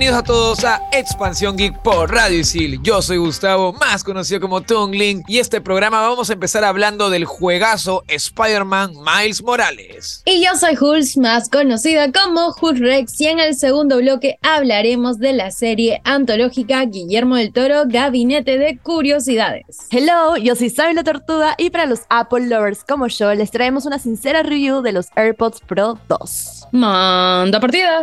Bienvenidos a todos a Expansión Geek por Radio Isil. Yo soy Gustavo, más conocido como Tungling, y este programa vamos a empezar hablando del juegazo Spider-Man Miles Morales. Y yo soy Hulz, más conocida como Hulz Rex, y en el segundo bloque hablaremos de la serie antológica Guillermo del Toro, Gabinete de Curiosidades. Hello, yo soy Sabina Tortuga, y para los Apple lovers como yo, les traemos una sincera review de los AirPods Pro 2. Manda partida.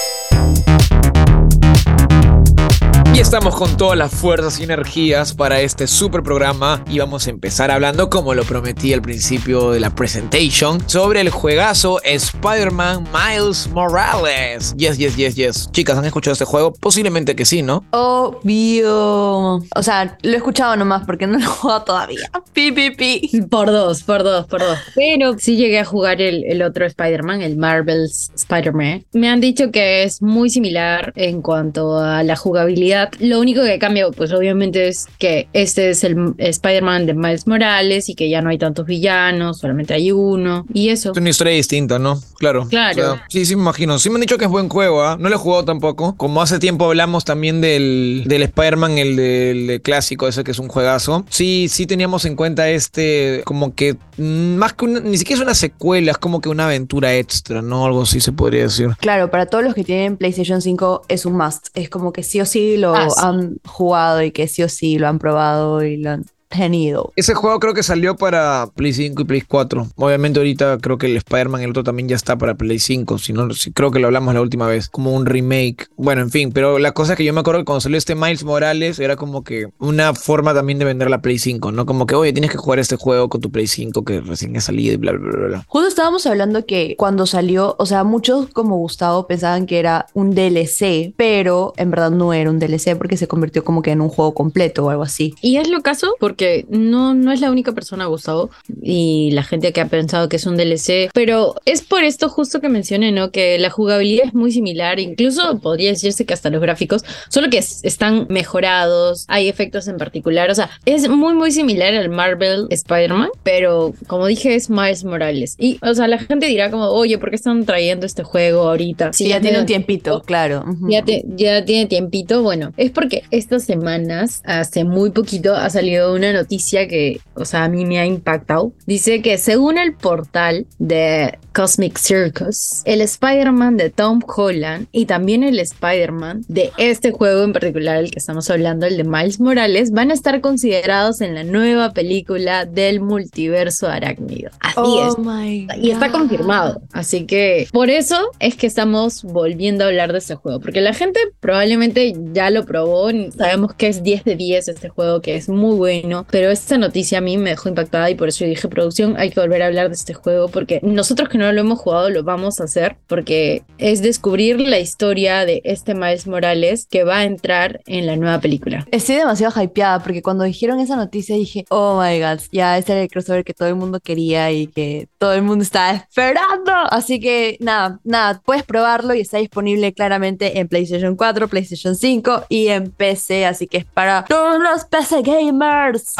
Estamos con todas las fuerzas y energías para este super programa y vamos a empezar hablando, como lo prometí al principio de la presentation, sobre el juegazo Spider-Man Miles Morales. Yes, yes, yes, yes. Chicas, ¿han escuchado este juego? Posiblemente que sí, ¿no? Obvio. O sea, lo he escuchado nomás porque no lo he jugado todavía. Pi, pi, pi. Por dos, por dos, por dos. Pero sí llegué a jugar el, el otro Spider-Man, el Marvel's Spider-Man. Me han dicho que es muy similar en cuanto a la jugabilidad. Lo único que cambia, pues obviamente es que este es el Spider-Man de Miles Morales y que ya no hay tantos villanos, solamente hay uno. Y eso. Es una historia distinta, ¿no? Claro. Claro. O sea, sí, sí, me imagino. Sí me han dicho que es buen juego, ¿ah? No lo he jugado tampoco. Como hace tiempo hablamos también del, del Spider-Man, el del clásico, ese que es un juegazo. Sí, sí teníamos en cuenta este, como que mm, más que una, ni siquiera es una secuela, es como que una aventura extra, ¿no? Algo así se podría decir. Claro, para todos los que tienen PlayStation 5 es un must. Es como que sí o sí lo Ah, sí. Han jugado y que sí o sí lo han probado y lo han tenido. Ese juego creo que salió para Play 5 y Play 4. Obviamente ahorita creo que el Spider-Man, el otro también ya está para Play 5. Si no, sí, creo que lo hablamos la última vez. Como un remake. Bueno, en fin. Pero la cosa es que yo me acuerdo que cuando salió este Miles Morales era como que una forma también de vender la Play 5, ¿no? Como que, oye, tienes que jugar este juego con tu Play 5 que recién ha salido y bla, bla, bla, bla. Justo estábamos hablando que cuando salió, o sea, muchos como Gustavo pensaban que era un DLC, pero en verdad no era un DLC porque se convirtió como que en un juego completo o algo así. Y es lo caso porque no, no es la única persona, Gustavo, y la gente que ha pensado que es un DLC, pero es por esto justo que mencioné, ¿no? Que la jugabilidad es muy similar, incluso podría decirse que hasta los gráficos, solo que es- están mejorados, hay efectos en particular, o sea, es muy, muy similar al Marvel Spider-Man, pero como dije, es Miles Morales. Y, o sea, la gente dirá como, oye, ¿por qué están trayendo este juego ahorita? Sí, ya tiene un tiempito, claro. Ya, te- ya tiene tiempito. Bueno, es porque estas semanas, hace muy poquito, ha salido una noticia que, o sea, a mí me ha impactado. Dice que según el portal de Cosmic Circus, el Spider-Man de Tom Holland y también el Spider-Man de este juego en particular, el que estamos hablando, el de Miles Morales, van a estar considerados en la nueva película del multiverso arácnido. Así es. Oh my Y está God. confirmado. Así que por eso es que estamos volviendo a hablar de este juego. Porque la gente probablemente ya lo probó. Sabemos que es 10 de 10 este juego, que es muy bueno. Pero esta noticia a mí me dejó impactada y por eso yo dije, producción, hay que volver a hablar de este juego. Porque nosotros que no lo hemos jugado lo vamos a hacer. Porque es descubrir la historia de este Miles Morales que va a entrar en la nueva película. Estoy demasiado hypeada porque cuando dijeron esa noticia dije, oh my god, ya ese era el crossover que todo el mundo quería y que todo el mundo estaba esperando. Así que nada, nada, puedes probarlo y está disponible claramente en PlayStation 4, PlayStation 5 y en PC, así que es para todos los PC gamers.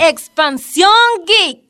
Expansión Geek.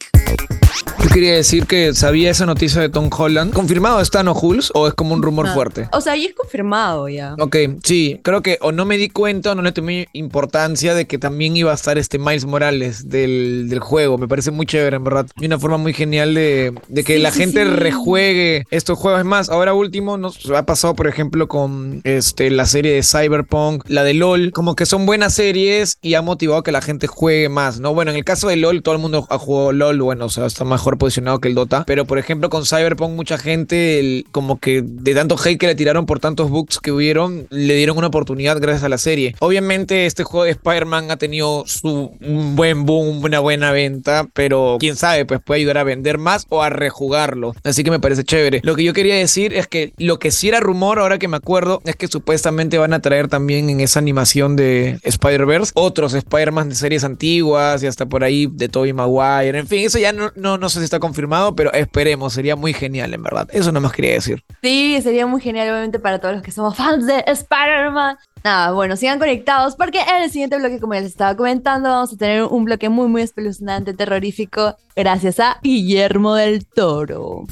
Yo quería decir que sabía esa noticia de Tom Holland. ¿Confirmado está, no, Jules? ¿O es como un rumor fuerte? O sea, y es confirmado ya. Ok, sí, creo que o no me di cuenta o no le tomé importancia de que también iba a estar este Miles Morales del, del juego. Me parece muy chévere, en verdad. Y una forma muy genial de, de que Sí, la sí, gente sí. rejuegue estos juegos. Es más, ahora último nos ha pasado, por ejemplo, con este, la serie de Cyberpunk, la de LOL. Como que son buenas series y ha motivado que la gente juegue más, ¿no? Bueno, en el caso de LOL, todo el mundo ha jugado LOL. Bueno, o sea, está mejor posicionado que el Dota. Pero por ejemplo, con Cyberpunk, mucha gente, como que de tanto hate que le tiraron por tantos bugs que hubieron, le dieron una oportunidad gracias a la serie. Obviamente, este juego de Spider-Man ha tenido su un buen boom, una buena venta, pero quién sabe, pues puede ayudar a vender más o a rejugarlo. Así que me parece chévere. Lo que yo quería decir es que lo que sí era rumor, ahora que me acuerdo, es que supuestamente van a traer también en esa animación de Spider-Verse otros Spider-Man de series antiguas y hasta por ahí de Tobey Maguire. En fin, eso ya no, no, no sé si está confirmado, pero esperemos, sería muy genial en verdad. Eso nomás quería decir. Sí, sería muy genial, obviamente, para todos los que somos fans de Spider-Man. Nada, bueno, sigan conectados porque en el siguiente bloque, como ya les estaba comentando, vamos a tener un bloque muy, muy espeluznante, terrorífico, gracias a Guillermo del Toro.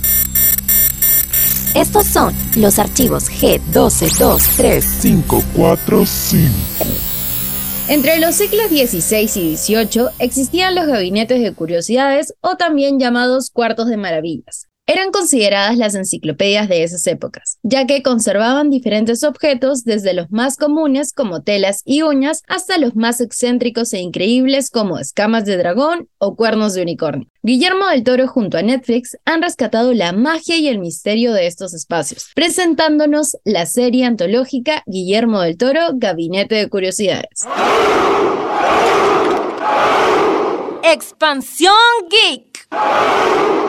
Estos son los archivos G1223. 545. Entre los siglos XVI y XVIII existían los gabinetes de curiosidades o también llamados cuartos de maravillas. Eran consideradas las enciclopedias de esas épocas, ya que conservaban diferentes objetos desde los más comunes como telas y uñas hasta los más excéntricos e increíbles como escamas de dragón o cuernos de unicornio. Guillermo del Toro junto a Netflix han rescatado la magia y el misterio de estos espacios, presentándonos la serie antológica Guillermo del Toro, Gabinete de Curiosidades. Expansión Geek.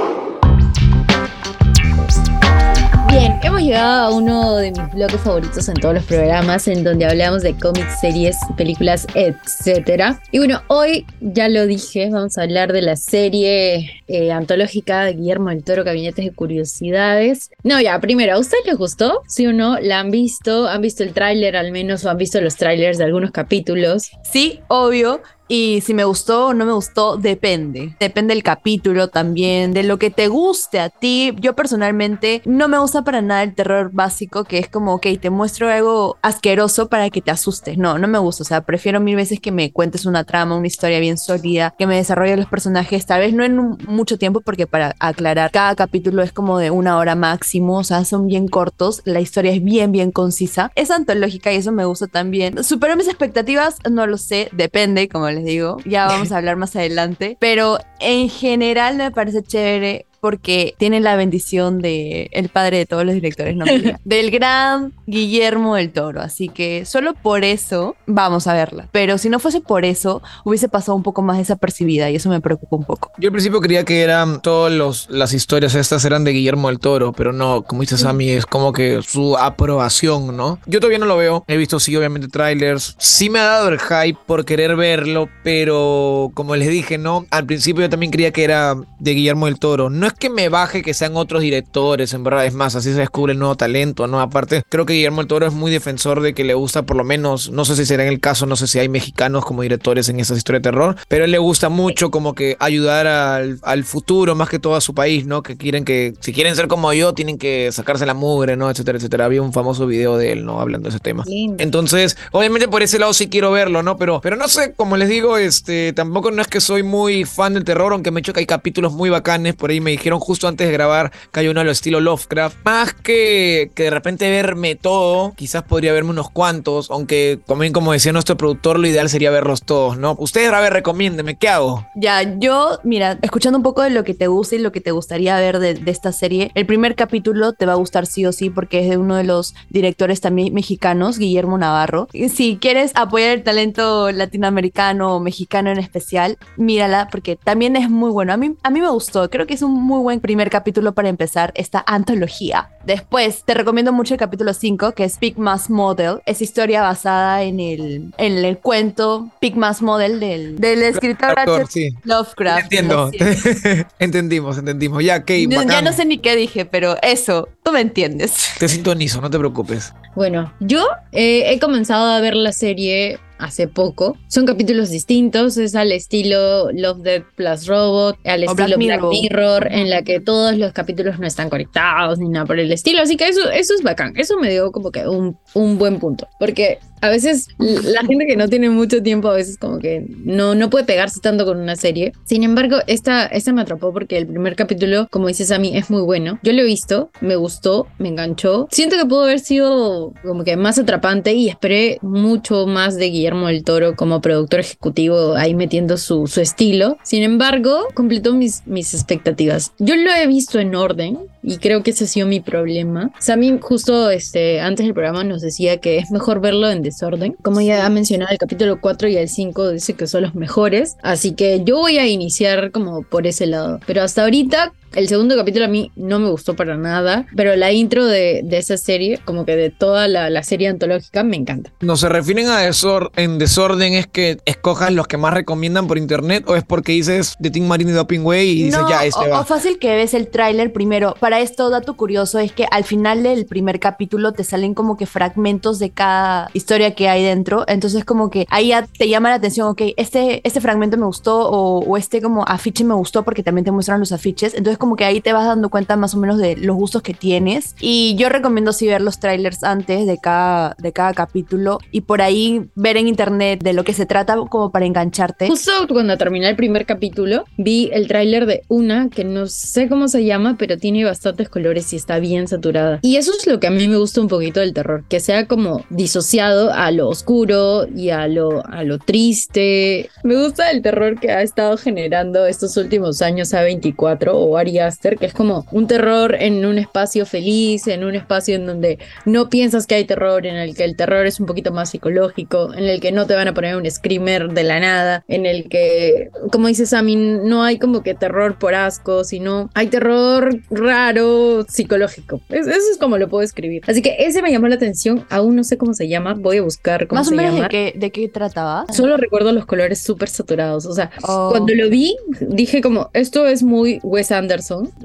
Hemos llegado a uno de mis bloques favoritos en todos los programas, en donde hablamos de cómics, series, películas, etc. Y bueno, hoy ya lo dije, vamos a hablar de la serie eh, antológica de Guillermo del Toro, Gabinetes de Curiosidades. No, ya, primero, ¿a ustedes les gustó? ¿Sí o no? ¿La han visto? ¿Han visto el tráiler al menos o han visto los tráilers de algunos capítulos? Sí, obvio. Y si me gustó o no me gustó, depende. Depende del capítulo también, de lo que te guste a ti. Yo personalmente no me gusta para nada el terror básico, que es como, ok, te muestro algo asqueroso para que te asustes. No, no me gusta. O sea, prefiero mil veces que me cuentes una trama, una historia bien sólida, que me desarrolle los personajes, tal vez no en mucho tiempo, porque para aclarar, cada capítulo es como de una hora máximo, o sea, son bien cortos, la historia es bien, bien concisa. Es antológica y eso me gusta también. ¿Superó mis expectativas? No lo sé, depende, como les digo. Ya vamos a hablar más adelante. Pero en general me parece chévere porque tiene la bendición de el padre de todos los directores, no del gran Guillermo del Toro. Así que solo por eso vamos a verla. Pero si no fuese por eso, hubiese pasado un poco más desapercibida y eso me preocupa un poco. Yo al principio creía que eran todas los, las historias estas eran de Guillermo del Toro, pero no, como dice Sammy, es como que su aprobación, ¿no? Yo todavía no lo veo, he visto sí obviamente trailers, sí me ha dado el hype por querer verlo, pero como les dije, ¿no? Al principio yo también creía que era de Guillermo del Toro. No es que me baje que sean otros directores, en verdad, es más, así se descubre el nuevo talento, ¿no? Aparte, creo que Guillermo del Toro es muy defensor de que le gusta por lo menos, no sé si será en el caso, no sé si hay mexicanos como directores en esas historias de terror, pero a él le gusta mucho como que ayudar al, al futuro más que todo a su país, ¿no? Que quieren que, si quieren ser como yo, tienen que sacarse la mugre, ¿no? Etcétera, etcétera. Había un famoso video de él, ¿no? Hablando de ese tema. Entonces, obviamente por ese lado sí quiero verlo, ¿no? Pero, pero no sé, como les digo, este, tampoco no es que soy muy fan del terror, aunque me he hecho que hay capítulos muy bacanes. Por ahí me dijeron justo antes de grabar que hay uno al estilo Lovecraft. Más que, que de repente verme todo, quizás podría verme unos cuantos, aunque también como decía nuestro productor, lo ideal sería verlos todos, ¿no? Ustedes, a ver, recomiéndeme, ¿qué hago? Ya, yo, mira, escuchando un poco de lo que te gusta y lo que te gustaría ver de, esta serie, el primer capítulo te va a gustar sí o sí porque es de uno de los directores también mexicanos, Guillermo Navarro. Si quieres apoyar el talento latinoamericano o mexicano en especial, mírala porque también es muy bueno. A mí, a mí me gustó, creo que es un muy buen primer capítulo para empezar esta antología. Después, te recomiendo mucho el capítulo 5, que es Pigmas Model. Es historia basada en el, en el cuento Pigmas Model del, del escritor Actor, H. sí. Lovecraft. Entiendo. Entendimos, entendimos. Ya, ok, No- ya no sé ni qué dije, pero eso, tú me entiendes. Te sintonizo, no te preocupes. Bueno, yo eh, he comenzado a ver la serie hace poco. Son capítulos distintos, es al estilo Love, Death plus Robot, al O estilo Black Black Mirror. Mirror, en la que todos los capítulos no están conectados ni nada por el estilo. Así que eso, eso es bacán. Eso me dio como que un, un buen punto. Porque A veces la gente que no tiene mucho tiempo, a veces como que no, no puede pegarse tanto con una serie. Sin embargo, esta, esta me atrapó porque el primer capítulo, como dices a mí, es muy bueno. Yo lo he visto, me gustó, me enganchó. Siento que pudo haber sido como que más atrapante y esperé mucho más de Guillermo del Toro como productor ejecutivo ahí metiendo su, su estilo. Sin embargo, completó mis, mis expectativas. Yo lo he visto en orden y creo que ese ha sido mi problema. Sammy justo este, antes del programa nos decía que es mejor verlo en desorden. Como ya ha mencionado, el capítulo 4 y el 5 dice que son los mejores. Así que yo voy a iniciar como por ese lado. Pero hasta ahorita... El segundo capítulo a mí no me gustó para nada, pero la intro de, de esa serie, como que de toda la, la serie antológica, me encanta. ¿No se refieren a desor en desorden es que escojas los que más recomiendan por internet o es porque dices de Team Marine y Doping Way y dices No, ya este o, va? o fácil que ves el tráiler primero. Para esto, dato curioso es que al final del primer capítulo te salen como que fragmentos de cada historia que hay dentro. Entonces como que ahí ya te llama la atención, ok, este, este fragmento me gustó o, o este como afiche me gustó porque también te muestran los afiches. Entonces como que ahí te vas dando cuenta más o menos de los gustos que tienes. Y yo recomiendo sí ver los trailers antes de cada, de cada capítulo y por ahí ver en internet de lo que se trata como para engancharte. Justo cuando terminé el primer capítulo, vi el tráiler de una que no sé cómo se llama, pero tiene bastantes colores y está bien saturada. Y eso es lo que a mí me gusta un poquito del terror, que sea como disociado a lo oscuro y a lo, a lo triste. Me gusta el terror que ha estado generando estos últimos años A24 o Ari Aster, que es como un terror en un espacio feliz, en un espacio en donde no piensas que hay terror, en el que el terror es un poquito más psicológico, en el que no te van a poner un screamer de la nada, en el que, como dices Sammy, no hay como que terror por asco, sino hay terror raro, psicológico. Es- eso es como lo puedo escribir. Así que ese me llamó la atención, aún no sé cómo se llama, voy a buscar cómo Más o se menos llama. de qué, de qué trataba. Solo recuerdo los colores súper saturados, o sea, Oh. cuando lo vi, dije como, esto es muy Wes Anderson,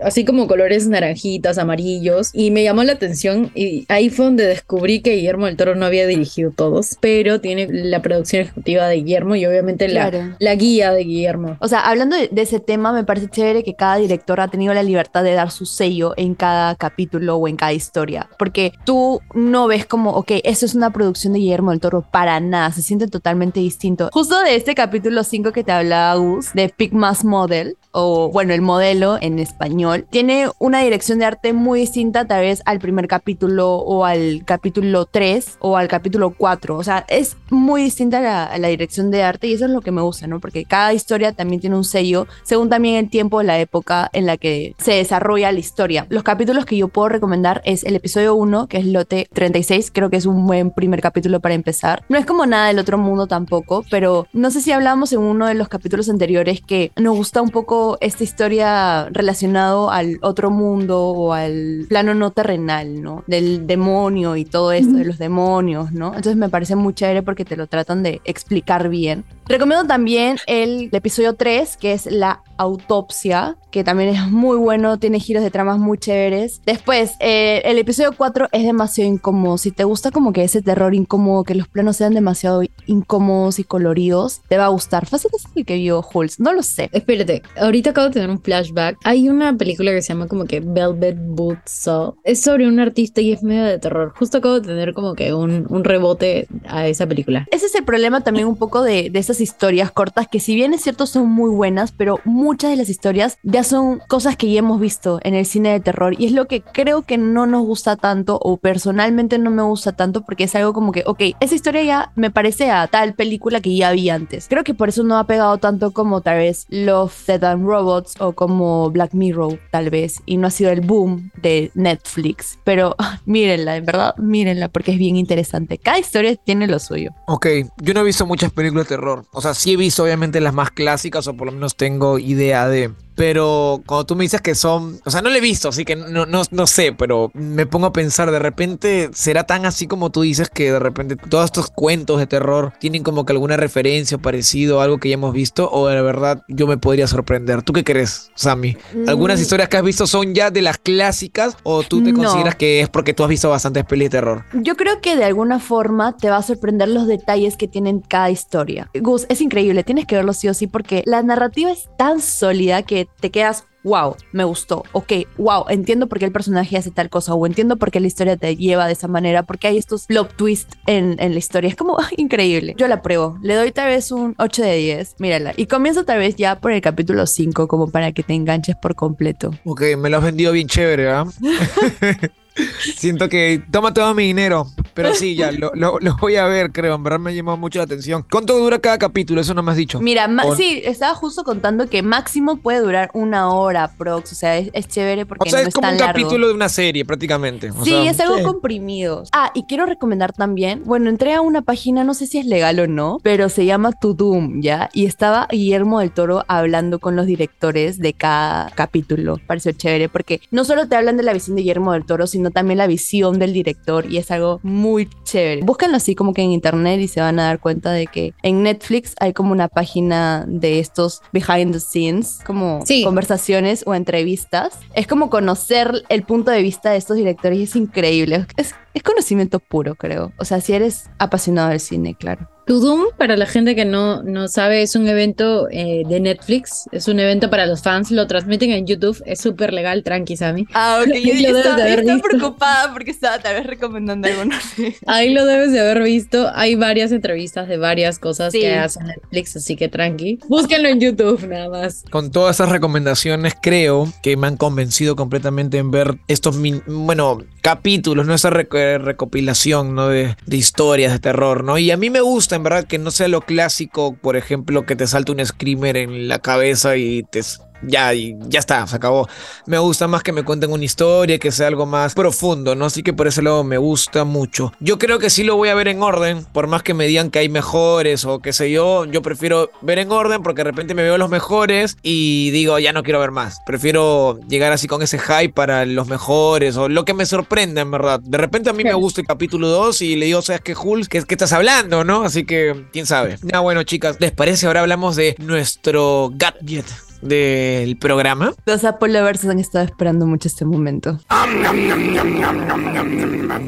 así como colores naranjitas, amarillos, y me llamó la atención y ahí fue donde descubrí que Guillermo del Toro no había dirigido todos, pero tiene la producción ejecutiva de Guillermo y obviamente la, Claro. la guía de Guillermo. O sea, hablando de, de ese tema, me parece chévere que cada director ha tenido la libertad de dar su sello en cada capítulo o en cada historia. Porque tú no ves como, ok, eso es una producción de Guillermo del Toro para nada, se siente totalmente distinto. Justo de este capítulo 5 que te hablaba Gus, de Pigmas Model, o bueno, el modelo en español, tiene una dirección de arte muy distinta tal vez al primer capítulo o al capítulo 3 o al capítulo 4. O sea, es muy distinta la, a la dirección de arte y eso es lo que me gusta, ¿no? Porque cada historia también tiene un sello, según también el tiempo, la época en la que se desarrolla la historia. Los capítulos que yo puedo recomendar es el episodio 1, que es Lote 36, creo que es un buen primer capítulo para empezar. No es como nada del otro mundo tampoco, pero no sé si hablamos en uno de los capítulos anteriores que nos gusta un poco esta historia relacionado al otro mundo o al plano no terrenal, ¿no? Del demonio y todo esto de los demonios, ¿no? Entonces me parece muy chévere porque te lo tratan de explicar bien. Recomiendo también el, episodio 3, que es la autopsia, que también es muy bueno, tiene giros de tramas muy chéveres. Después, eh, el episodio 4 es demasiado incómodo. Si te gusta como que ese terror incómodo, que los planos sean demasiado incómodos y coloridos, te va a gustar. Fácil es el que vio Hulz, no lo sé. Espérate, ahorita acabo de tener un flashback. Hay una película que se llama como que Velvet Buzzsaw. Es sobre un artista y es medio de terror. Justo acabo de tener como que un, un rebote a esa película. Ese es el problema también un poco de, de esas historias cortas que si bien es cierto son muy buenas, pero muchas de las historias ya son cosas que ya hemos visto en el cine de terror y es lo que creo que no nos gusta tanto o personalmente no me gusta tanto porque es algo como que, ok, esa historia ya me parece a tal película que ya vi antes. Creo que por eso no ha pegado tanto como tal vez Love, Dead and Robots o como Black Mirror tal vez y no ha sido el boom de Netflix, pero mírenla, en verdad, mírenla porque es bien interesante. Cada historia tiene lo suyo. Ok, yo no he visto muchas películas de terror. O sea, sí he visto obviamente las más clásicas o por lo menos tengo idea de... Pero cuando tú me dices que son... O sea, no le he visto, así que no, no, no sé, pero me pongo a pensar, de repente será tan así como tú dices que de repente todos estos cuentos de terror tienen como que alguna referencia o parecido a algo que ya hemos visto o de verdad yo me podría sorprender. ¿Tú qué crees, Sammy? ¿Algunas Mm. historias que has visto son ya de las clásicas o tú te No. consideras que es porque tú has visto bastantes pelis de terror? Yo creo que de alguna forma te va a sorprender los detalles que tienen cada historia. Gus, es increíble, tienes que verlo sí o sí porque la narrativa es tan sólida que te quedas, wow, me gustó, ok, wow, entiendo por qué el personaje hace tal cosa, o entiendo por qué la historia te lleva de esa manera, porque hay estos plot twists en, en la historia. Es como increíble. Yo la pruebo, le doy tal vez un 8 de 10, mírala. Y comienzo tal vez ya por el capítulo 5, como para que te enganches por completo. Ok, me lo has vendido bien chévere, ¿ah? Siento que toma todo mi dinero, pero sí, ya, lo, lo- lo voy a ver, creo. En verdad me llamó mucho la atención. ¿Cuánto dura cada capítulo? Eso no me has dicho. Mira, O- sí, estaba justo contando que máximo puede durar una hora, prox. O sea, es, es chévere porque O sea, no es es como tan un largo. capítulo de una serie, prácticamente. O Sí, sea, es algo sí. comprimido. Ah, y quiero recomendar también, bueno, entré a una página, no sé si es legal o no, pero se llama To Doom, ¿ya? Y estaba Guillermo del Toro hablando con los directores de cada capítulo. Pareció chévere porque no solo te hablan de la visión de Guillermo del Toro, sino también la visión del director y es algo muy chévere. Búscanlo así como que en internet y se van a dar cuenta de que en Netflix hay como una página de estos behind the scenes, como Sí. conversaciones o entrevistas. Es como conocer el punto de vista de estos directores y es increíble. Es, es conocimiento puro, creo. O sea, si eres apasionado del cine, claro. To Doom, para la gente que no, no sabe, es un evento eh, de Netflix. Es un evento para los fans. Lo transmiten en YouTube. Es súper legal, tranqui, Sammy. Ah, ok. Yo- yo haber visto. preocupada porque estaba tal vez recomendando algo. No sé. Ahí lo debes de haber visto. Hay varias entrevistas de varias cosas Sí. que hace Netflix, así que tranqui. Búsquenlo en YouTube nada más. Con todas esas recomendaciones, creo que me han convencido completamente en ver estos, min- bueno, capítulos, ¿no? Esa rec- recopilación, ¿no? De, de historias de terror, ¿no? Y a mí me gusta, en verdad, que no sea lo clásico, por ejemplo, que te salta un screamer en la cabeza y te... Ya, y ya está, se acabó. Me gusta más que me cuenten una historia, que sea algo más profundo, ¿no? Así que por ese lado me gusta mucho. Yo creo que sí lo voy a ver en orden, por más que me digan que hay mejores o qué sé yo, yo prefiero ver en orden porque de repente me veo los mejores y digo, ya no quiero ver más. Prefiero llegar así con ese hype para los mejores o lo que me sorprenda, en verdad. De repente a mí me gusta el capítulo 2 y le digo, ¿sabes qué, Hulk? ¿Qué, qué estás hablando, no? Así que, quién sabe. Ya, bueno, chicas, ¿les parece? Ahora hablamos de nuestro gadget del programa. Los Apple lovers han estado esperando mucho este momento.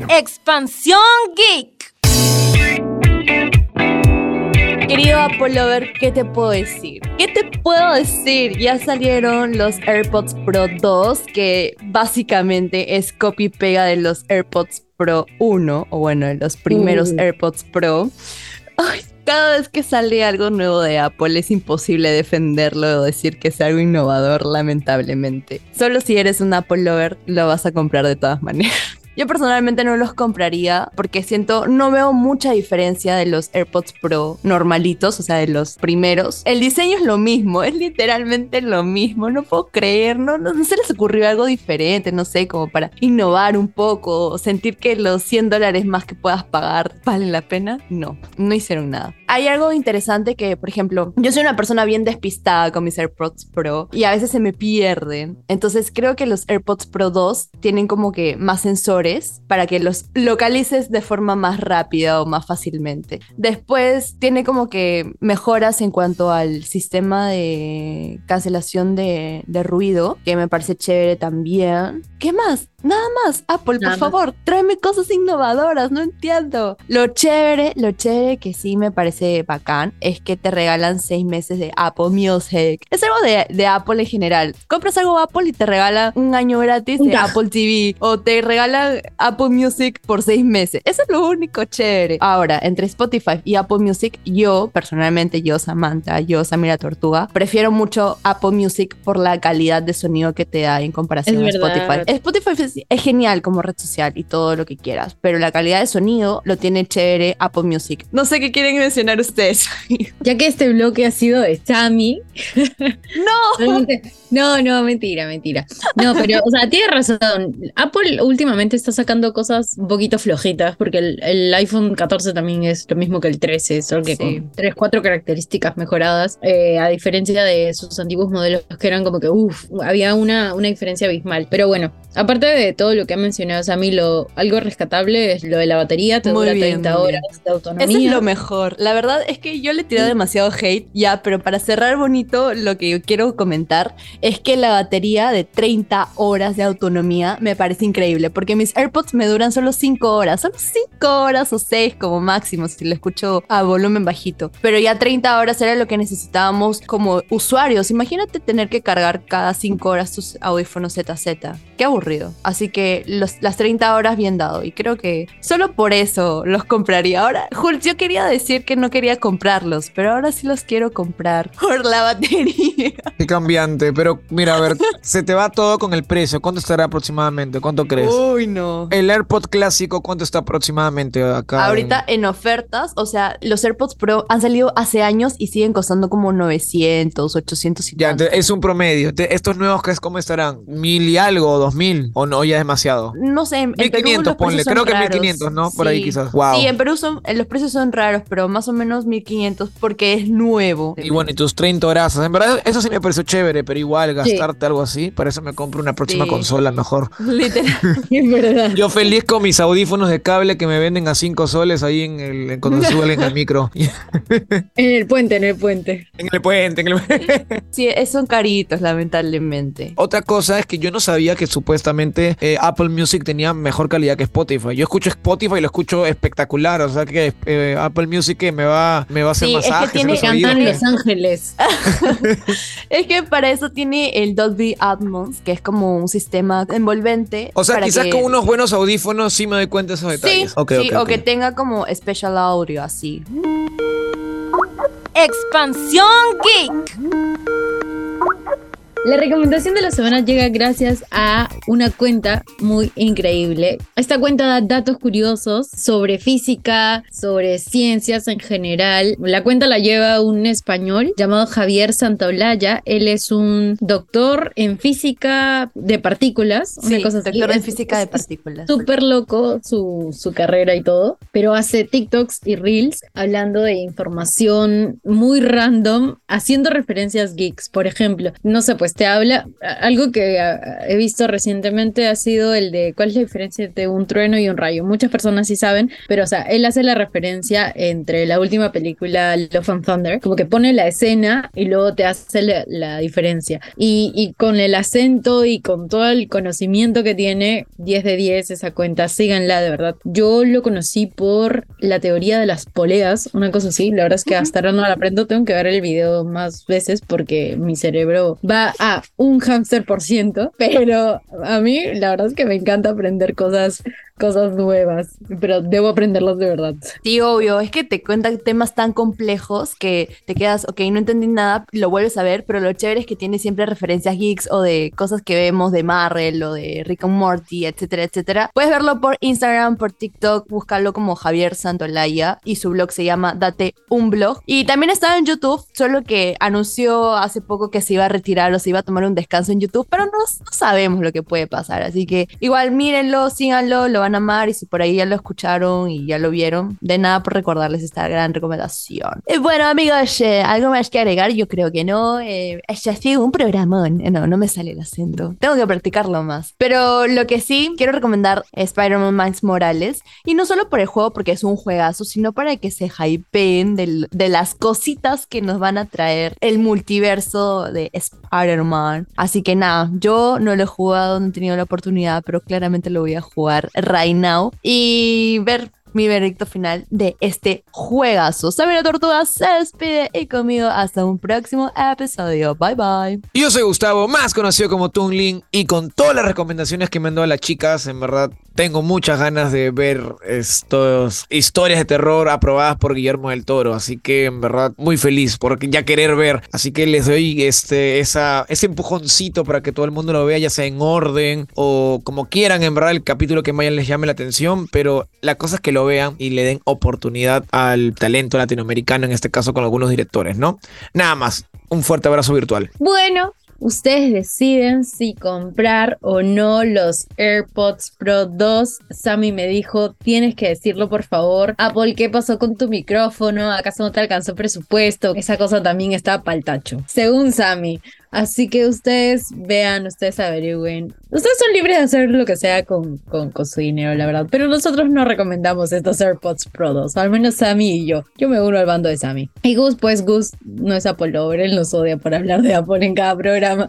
Expansión Geek. Querido Apple lover, ¿qué te puedo decir? ¿Qué te puedo decir? Ya salieron los AirPods Pro 2, que básicamente es copy y pega de los AirPods Pro 1, o bueno, de los primeros Uh. AirPods Pro. Cada vez que sale algo nuevo de Apple es imposible defenderlo o decir que sea algo innovador, lamentablemente. Solo si eres un Apple lover lo vas a comprar de todas maneras. Yo personalmente no los compraría porque siento, no veo mucha diferencia de los AirPods Pro normalitos, o sea, de los primeros. El diseño es lo mismo, es literalmente lo mismo, no puedo creer, no, no, se les ocurrió algo diferente, no sé, como para innovar un poco, sentir que los 100 dólares más que puedas pagar valen la pena. No, no hicieron nada. Hay algo interesante que, por ejemplo, yo soy una persona bien despistada con mis AirPods Pro y a veces se me pierden. Entonces creo que los AirPods Pro 2 tienen como que más para que los localices de forma más rápida o más fácilmente. Después tiene como que mejoras en cuanto al sistema de cancelación de, de ruido, que me parece chévere también. ¿Qué más? Nada más. Apple, Nada por más. favor, tráeme cosas innovadoras, no entiendo. Lo chévere, lo chévere que sí me parece bacán es que te regalan seis meses de Apple Music. Es algo de, de Apple en general. Compras algo Apple y te regalan un año gratis de. Apple TV o te regalan Apple Music por seis meses. Eso es lo único chévere. Ahora, entre Spotify y Apple Music, yo, personalmente, yo, Samantha, yo, Samira Tortuga, prefiero mucho Apple Music por la calidad de sonido que te da en comparación Es a verdad. Spotify. Spotify es, es genial como red social y todo lo que quieras, pero la calidad de sonido lo tiene chévere Apple Music. No sé qué quieren mencionar ustedes. Ya que este bloque ha sido de Sammy. no. No, no, mentira, mentira. No, pero, o sea, tiene razón. Apple últimamente está sacando cosas un poquito flojitas, porque el, el iPhone 14 también es lo mismo que el 13, solo que Sí. con tres, cuatro características mejoradas, eh, a diferencia de sus antiguos modelos que eran como que, uff, había una, una diferencia abismal. Pero bueno, aparte de todo lo que ha mencionado Sammy, lo, algo rescatable es lo de la batería, te Muy dura bien, 30 muy horas de autonomía. Eso es lo mejor. La verdad es que yo le tiré demasiado hate, ya, pero para cerrar bonito, lo que yo quiero comentar es que la batería de 30 horas de autonomía me parece increíble, porque mis mis AirPods me duran solo 5 horas, solo 5 horas o 6 como máximo si lo escucho a volumen bajito. Pero ya 30 horas era lo que necesitábamos como usuarios. Imagínate tener que cargar cada 5 horas tus audífonos ZZ. Qué aburrido. Así que los- las 30 horas bien dado. Y creo que solo por eso los compraría. Ahora, Jul, yo quería decir que no quería comprarlos, pero ahora sí los quiero comprar por la batería. Qué cambiante, pero mira, a ver, se te va todo con el precio. ¿Cuánto estará aproximadamente? ¿Cuánto crees? Uy, no. El AirPod clásico, ¿cuánto está aproximadamente acá? Ahorita en ofertas, o sea, los AirPods Pro han salido hace años y siguen costando como 900, 800 y Ya, tanto. es un promedio. Estos nuevos, ¿qué es? ¿cómo estarán? ¿Mil y algo? ¿Dos mil? ¿O no? Ya es demasiado. No sé, en, en Perú 1500, los ponle. Creo que raros. 1500, ¿no? Por ahí quizás. Wow. Sí, en Perú son, eh, los precios son raros, pero más o menos 1500 porque es nuevo. Y bueno, y tus 30 horas. En verdad, eso sí me pareció chévere, pero igual gastarte algo así, para eso me compro una próxima Sí. consola mejor. Literal. Es verdad. Yo feliz con mis audífonos de cable que me venden a 5 soles ahí en el, en- cuando suben en el micro. En el puente, en el puente. en el puente, en el Sí, eh, son caritos, lamentablemente. Otra cosa es que yo no sabía que supuestamente eh, Apple Music tenía mejor calidad que Spotify. Yo escucho Spotify y lo escucho espectacular. O sea que eh, Apple Music que me va, me va a hacer Sí, es que masajes en tiene- Cantan en. Los Ángeles. Es que para eso tiene el Dolby Atmos, que es como un sistema envolvente. O sea, para quizás que- con unos buenos audífonos sí me doy cuenta de esos Sí, detalles. Sí, o que tenga como special audio así. Expansión Geek. La recomendación de la semana llega gracias a una cuenta muy increíble. Esta cuenta da datos curiosos sobre física, sobre ciencias en general. La cuenta la lleva un español llamado Javier Santaolalla. Él es un doctor en física de partículas. Una Sí, cosa así. doctor en física de partículas. súper loco su, su carrera y todo, pero hace TikToks y Reels hablando de información muy random, haciendo referencias geeks. Por ejemplo, no sé, pues te habla, algo que he visto recientemente ha sido el de cuál es la diferencia entre un trueno y un rayo. Muchas personas sí saben, pero o sea, él hace la referencia entre la última película Love and Thunder, como que pone la escena y luego te hace la, la diferencia. Y, y con el acento y con todo el conocimiento que tiene, 10 de 10 esa cuenta, síganla de verdad. Yo lo conocí por la teoría de las poleas, una cosa así. La verdad es que hasta ahora no la aprendo, tengo que ver el video más veces porque mi cerebro va a un hámster por ciento, pero a mí la verdad es que me encanta aprender cosas, cosas nuevas, pero debo aprenderlas de verdad. Sí, obvio, es que te cuentan temas tan complejos que te quedas, ok, no entendí nada, lo vuelves a ver, pero lo chévere es que tiene siempre referencias geeks o de cosas que vemos de Marvel o de Rick and Morty, etcétera, etcétera. Puedes verlo por Instagram, por TikTok, búscalo como Javier Santolaya y su blog se llama Date un blog. Y también está en YouTube, solo que anunció hace poco que se iba a retirar o se iba a tomar un descanso en YouTube, pero no, no sabemos lo que puede pasar, así que igual mírenlo, síganlo, lo van a amar y si por ahí ya lo escucharon y ya lo vieron, de nada por recordarles esta gran recomendación. Eh, bueno amigos, eh, ¿algo más que agregar? Yo creo que no. Eh, ya sido un programón. Eh, No, no me sale el acento. Tengo que practicarlo más. Pero lo que sí, quiero recomendar Spider-Man Miles Morales. Y no solo por el juego, porque es un juegazo, sino para que se hypeen del- de las cositas que nos van a traer el multiverso de Spider-Man. Así que nada, yo no lo he jugado, no he tenido la oportunidad, pero claramente lo voy a jugar Y ver mi veredicto final de este juegazo. Sabrina Tortuga se despide y conmigo hasta un próximo episodio. Bye bye. Yo soy Gustavo, más conocido como Tungling, y con todas las recomendaciones que me han dado las chicas, en verdad tengo muchas ganas de ver estos historias de terror aprobadas por Guillermo del Toro, así que en verdad muy feliz porque ya querer ver, así que les doy este esa ese empujoncito para que todo el mundo lo vea, ya sea en orden o como quieran, en verdad el capítulo que más les llame la atención, pero la cosa es que lo vean y le den oportunidad al talento latinoamericano, en este caso con algunos directores, ¿no? Nada más, un fuerte abrazo virtual. Bueno, ustedes deciden si comprar o no los AirPods Pro 2. Sammy me dijo, tienes que decirlo por favor. Apple, ¿qué pasó con tu micrófono? ¿Acaso no te alcanzó presupuesto? Esa cosa también está pal tacho. Según Sammy, Así que ustedes vean, ustedes averigüen. Ustedes son libres de hacer lo que sea con, con, con su dinero, la verdad. Pero nosotros no recomendamos estos AirPods Pro 2. Al menos Sammy y yo. Yo me uno al bando de Sammy. Y Gus, pues Gus no es Apple Lover. Él nos odia por hablar de Apple en cada programa.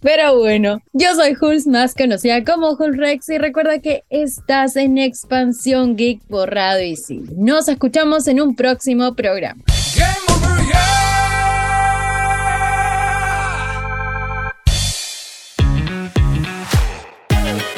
Pero bueno, yo soy Hulz, más conocida como Hulz Rex. Y recuerda que estás en Expansión Geek por Radio y sí. Nos escuchamos en un próximo programa.